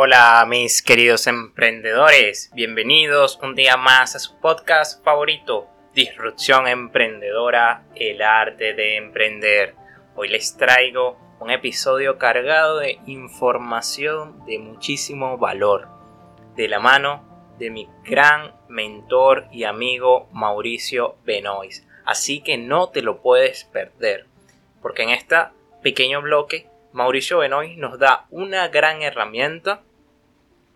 Hola mis queridos emprendedores, bienvenidos un día más a su podcast favorito, Disrupción Emprendedora, el arte de emprender. Hoy les traigo un episodio cargado de información de muchísimo valor, de la mano de mi gran mentor y amigo Mauricio Benoist. Así que no te lo puedes perder, porque en este pequeño bloque Mauricio Benoist nos da una gran herramienta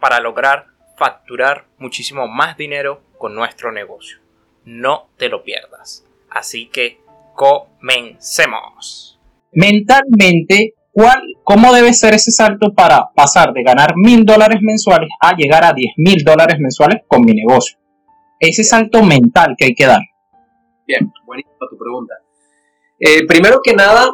para lograr facturar muchísimo más dinero con nuestro negocio. No te lo pierdas. Así que comencemos. Mentalmente, ¿cuál, ¿cómo debe ser ese salto para pasar de ganar mil dólares mensuales a llegar a diez mil dólares mensuales con mi negocio? Ese salto mental que hay que dar. Bien, buenísima tu pregunta. Eh, primero que nada,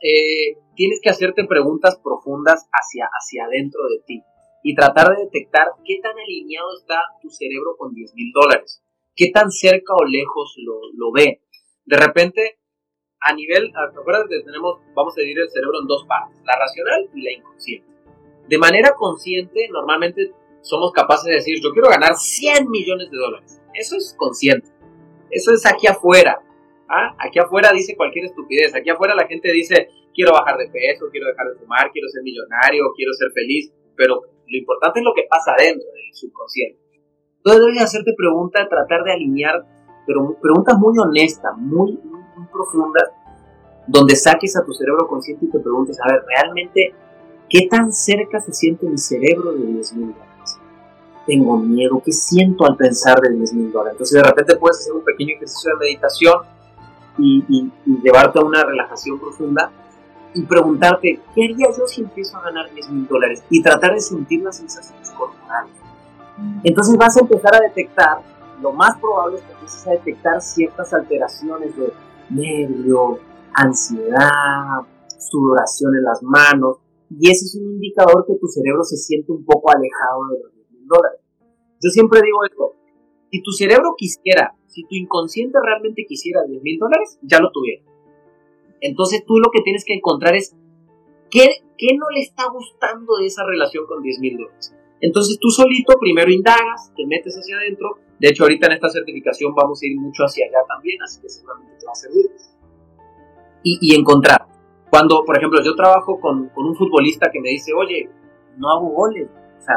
eh, tienes que hacerte preguntas profundas hacia, hacia adentro de ti y tratar de detectar qué tan alineado está tu cerebro con 10 mil dólares, qué tan cerca o lejos lo, lo ve. De repente, a nivel, acuérdate, tenemos, vamos a dividir el cerebro en dos partes, la racional y la inconsciente. De manera consciente, normalmente somos capaces de decir, yo quiero ganar 100 millones de dólares. Eso es consciente. Eso es aquí afuera. ¿Ah? Aquí afuera dice cualquier estupidez. Aquí afuera la gente dice, quiero bajar de peso, quiero dejar de fumar, quiero ser millonario, quiero ser feliz. Pero lo importante es lo que pasa dentro del subconsciente. Entonces debes hacerte preguntas, tratar de alinear, pero preguntas muy honestas, muy, muy, muy profundas, donde saques a tu cerebro consciente y te preguntes, a ver, realmente, ¿qué tan cerca se siente mi cerebro de 10 mil dólares? Tengo miedo, ¿qué siento al pensar de 10 mil dólares? Entonces de repente puedes hacer un pequeño ejercicio de meditación y, y, y llevarte a una relajación profunda y preguntarte, ¿qué haría yo si empiezo a ganar 10 mil dólares? Y tratar de sentir las sensaciones corporales. Entonces vas a empezar a detectar, lo más probable es que empieces a detectar ciertas alteraciones de nervio, ansiedad, sudoración en las manos, y ese es un indicador que tu cerebro se siente un poco alejado de los 10 mil dólares. Yo siempre digo esto, si tu cerebro quisiera, si tu inconsciente realmente quisiera 10 mil dólares, ya lo tuviera entonces tú lo que tienes que encontrar es qué, qué no le está gustando de esa relación con 10 mil dólares. Entonces tú solito primero indagas, te metes hacia adentro. De hecho, ahorita en esta certificación vamos a ir mucho hacia allá también, así que seguramente te va a servir. Y, y encontrar. Cuando, por ejemplo, yo trabajo con, con, un futbolista que me dice, oye, no hago goles. O sea,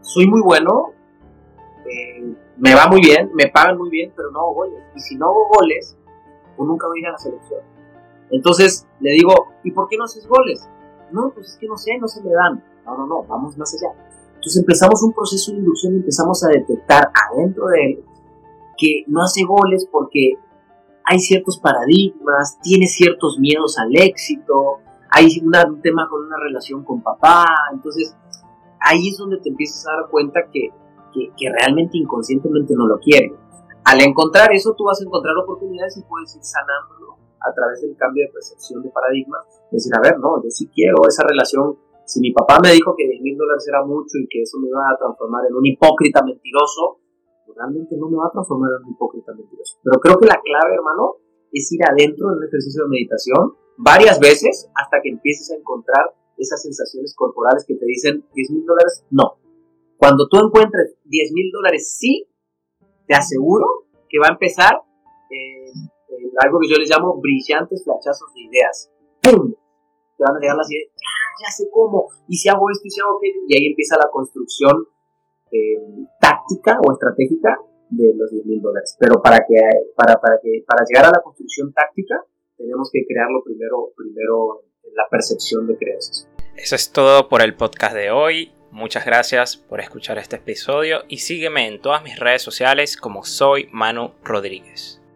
soy muy bueno, eh, me va muy bien, me pagan muy bien, pero no hago goles. Y si no hago goles, pues nunca voy a ir a la selección. Entonces le digo, ¿y por qué no haces goles? No, pues es que no sé, no se me dan. No, no, no, vamos más allá. Entonces empezamos un proceso de inducción y empezamos a detectar adentro de él que no hace goles porque hay ciertos paradigmas, tiene ciertos miedos al éxito, hay un tema con una relación con papá, entonces ahí es donde te empiezas a dar cuenta que, que, que realmente inconscientemente no lo quiere. Al encontrar eso, tú vas a encontrar oportunidades y puedes ir sanándolo a través del cambio de percepción de paradigma, decir, a ver, no, yo sí quiero esa relación. Si mi papá me dijo que 10 mil dólares era mucho y que eso me iba a transformar en un hipócrita mentiroso, pues realmente no me va a transformar en un hipócrita mentiroso. Pero creo que la clave, hermano, es ir adentro en un ejercicio de meditación varias veces hasta que empieces a encontrar esas sensaciones corporales que te dicen 10 mil dólares, no. Cuando tú encuentres 10 mil dólares, sí, te aseguro que va a empezar algo que yo les llamo brillantes flachazos de ideas. ¡Pum! Te van a llegar las ideas, ya, ya sé cómo, y si hago esto y si hago aquello, y ahí empieza la construcción eh, táctica o estratégica de los 10 mil dólares. Pero para, que, para, para, que, para llegar a la construcción táctica, tenemos que crearlo primero, primero en la percepción de creencias. Eso es todo por el podcast de hoy. Muchas gracias por escuchar este episodio y sígueme en todas mis redes sociales como soy Manu Rodríguez.